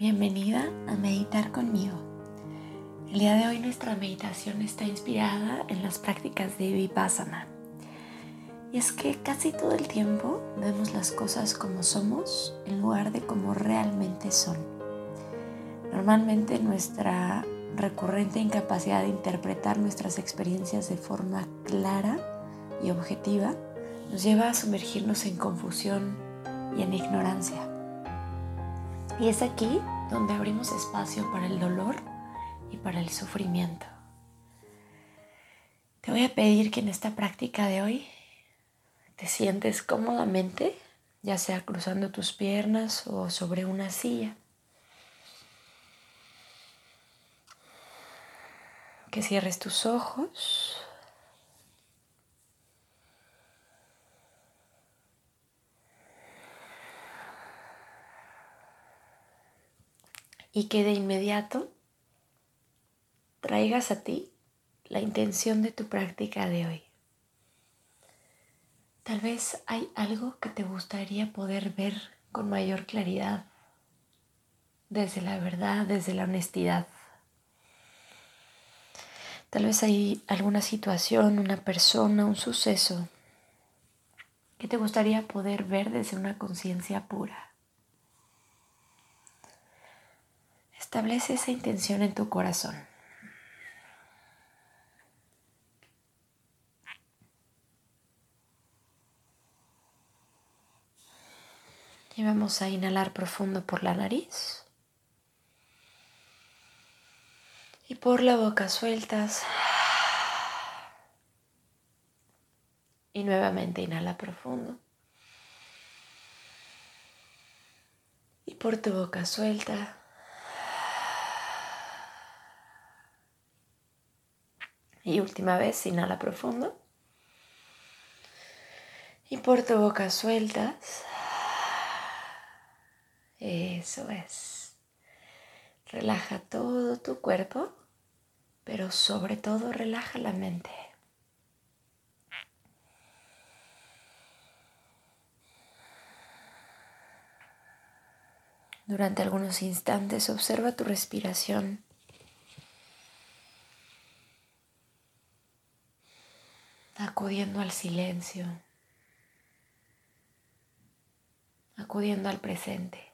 Bienvenida a meditar conmigo. El día de hoy nuestra meditación está inspirada en las prácticas de Vipassana. Y es que casi todo el tiempo vemos las cosas como somos en lugar de como realmente son. Normalmente nuestra recurrente incapacidad de interpretar nuestras experiencias de forma clara y objetiva nos lleva a sumergirnos en confusión y en ignorancia. Y es aquí donde abrimos espacio para el dolor y para el sufrimiento. Te voy a pedir que en esta práctica de hoy te sientes cómodamente, ya sea cruzando tus piernas o sobre una silla. Que cierres tus ojos. Y que de inmediato traigas a ti la intención de tu práctica de hoy. Tal vez hay algo que te gustaría poder ver con mayor claridad, desde la verdad, desde la honestidad. Tal vez hay alguna situación, una persona, un suceso que te gustaría poder ver desde una conciencia pura. Establece esa intención en tu corazón. Y vamos a inhalar profundo por la nariz. Y por la boca sueltas. Y nuevamente inhala profundo. Y por tu boca suelta. Y última vez, inhala profundo. Y por tu boca sueltas. Eso es. Relaja todo tu cuerpo, pero sobre todo relaja la mente. Durante algunos instantes observa tu respiración. Acudiendo al silencio, acudiendo al presente.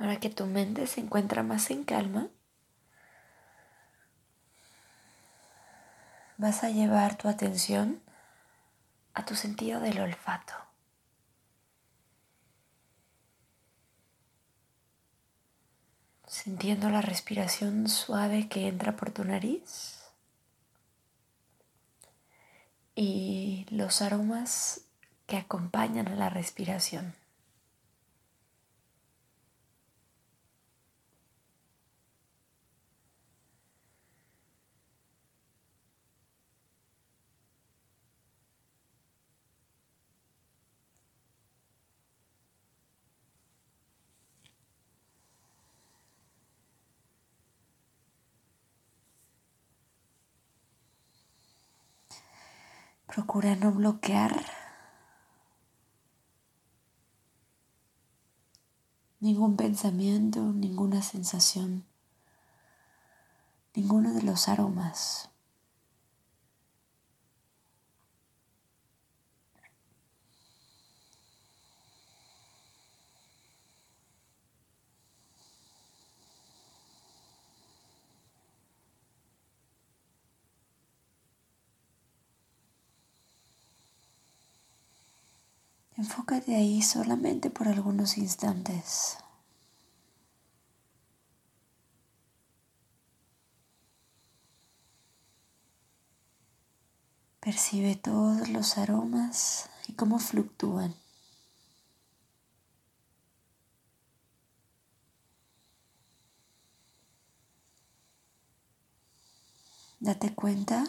Ahora que tu mente se encuentra más en calma, vas a llevar tu atención a tu sentido del olfato. Sintiendo la respiración suave que entra por tu nariz y los aromas que acompañan a la respiración. Procura no bloquear ningún pensamiento, ninguna sensación, ninguno de los aromas. Enfócate ahí solamente por algunos instantes. Percibe todos los aromas y cómo fluctúan. Date cuenta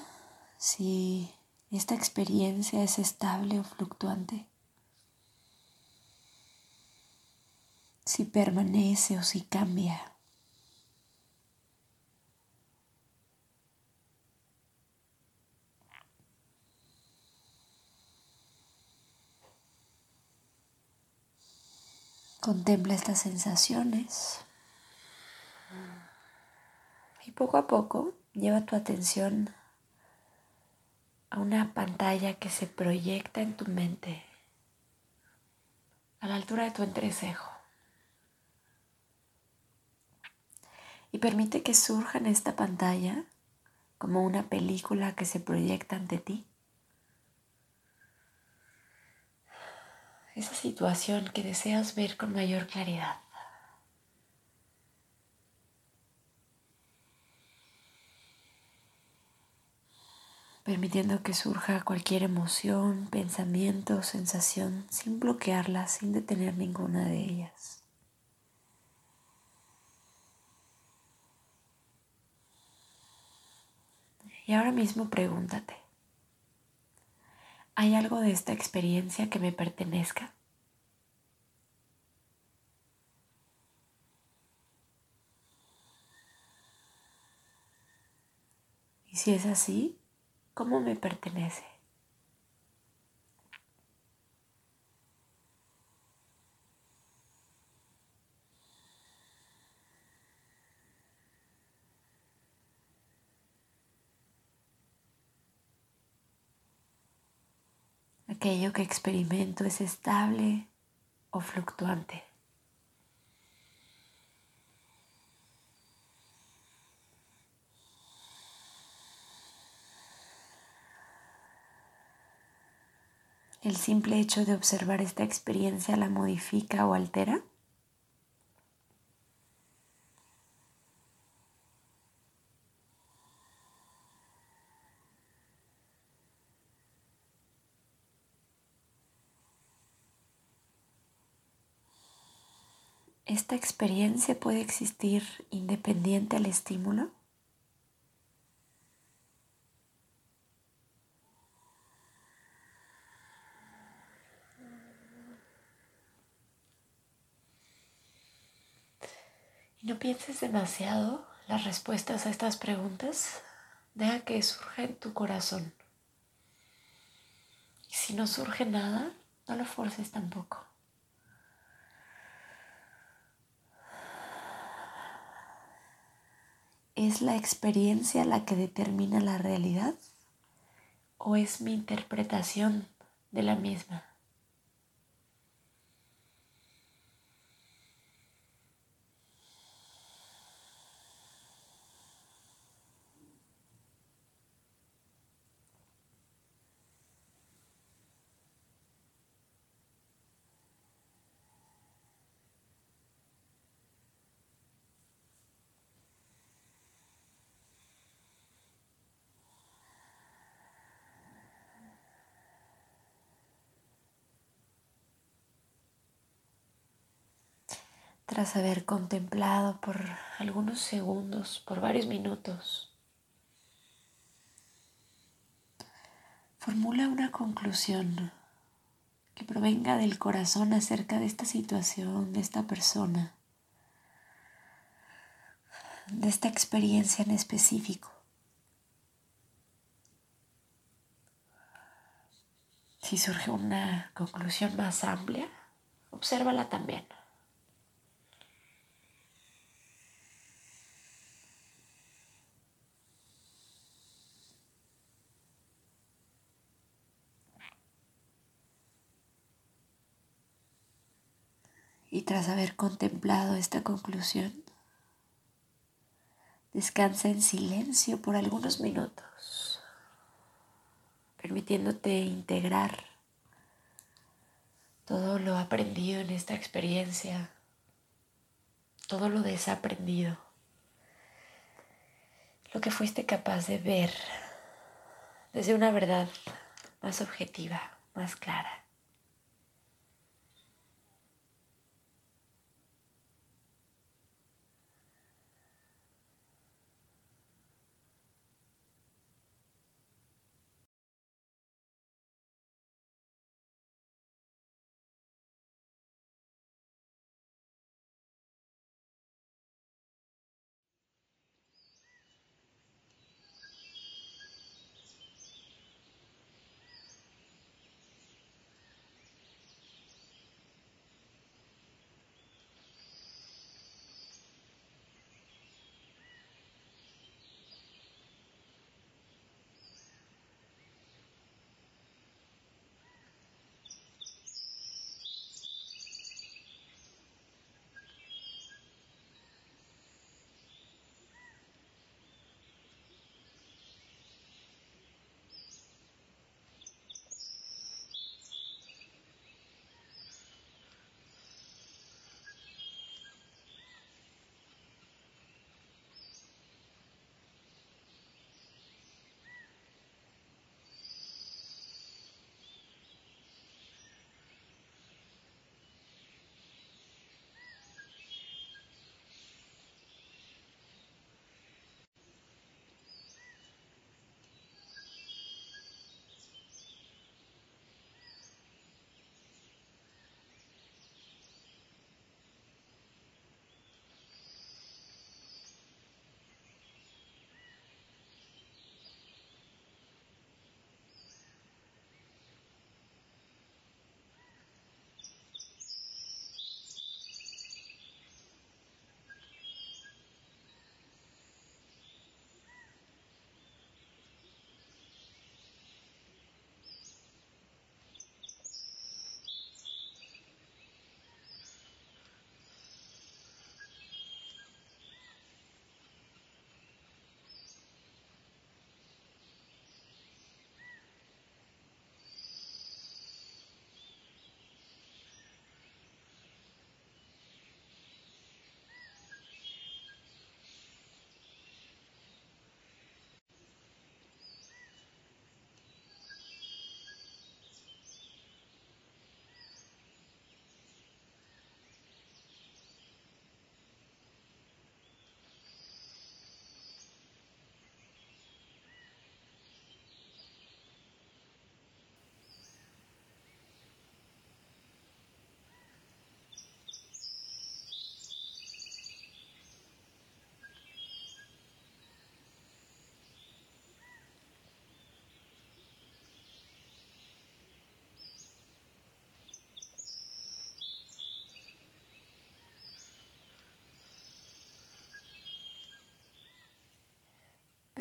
si esta experiencia es estable o fluctuante. Si permanece o si cambia. Contempla estas sensaciones y poco a poco lleva tu atención a una pantalla que se proyecta en tu mente a la altura de tu entrecejo. Y permite que surja en esta pantalla como una película que se proyecta ante ti. Esa situación que deseas ver con mayor claridad. permitiendo que surja cualquier emoción, pensamiento, sensación, sin bloquearla, sin detener ninguna de ellas. Y ahora mismo pregúntate, ¿hay algo de esta experiencia que me pertenezca? Y si es así, cómo me pertenece. Aquello que experimento es estable o fluctuante. ¿El simple hecho de observar esta experiencia la modifica o altera? ¿Esta experiencia puede existir independiente al estímulo? Y no pienses demasiado las respuestas a estas preguntas. Deja que surja en tu corazón. Y si no surge nada, no lo forces tampoco. ¿Es la experiencia la que determina la realidad o es mi interpretación de la misma? Tras haber contemplado por algunos segundos, por varios minutos, formula una conclusión que provenga del corazón acerca de esta situación, de esta persona, de esta experiencia en específico. Si surge una conclusión más amplia, obsérvala también. Tras haber contemplado esta conclusión, descansa en silencio por algunos minutos, permitiéndote integrar todo lo aprendido en esta experiencia, todo lo desaprendido, lo que fuiste capaz de ver desde una verdad más objetiva, más clara.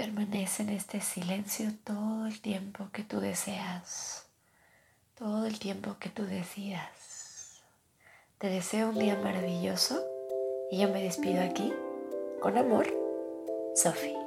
Permanece en este silencio todo el tiempo que tú deseas, todo el tiempo que tú decidas. Te deseo un día maravilloso y yo me despido aquí con amor, Sophie.